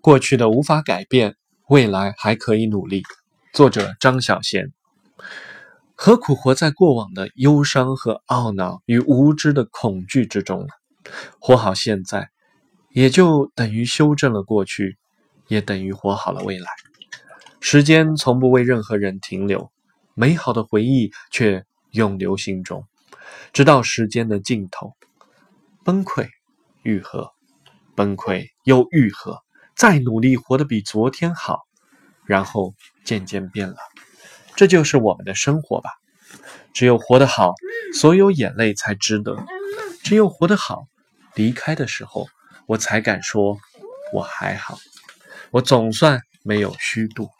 过去的无法改变，未来还可以努力。作者张小娴。何苦活在过往的忧伤和懊恼与无知的恐惧之中呢？活好现在，也就等于修正了过去，也等于活好了未来。时间从不为任何人停留，美好的回忆却永留心中，直到时间的尽头，崩溃愈合，崩溃又愈合，再努力活得比昨天好，然后渐渐变了。这就是我们的生活吧。只有活得好，所有眼泪才值得；只有活得好，离开的时候，我才敢说我还好。我总算没有虚度。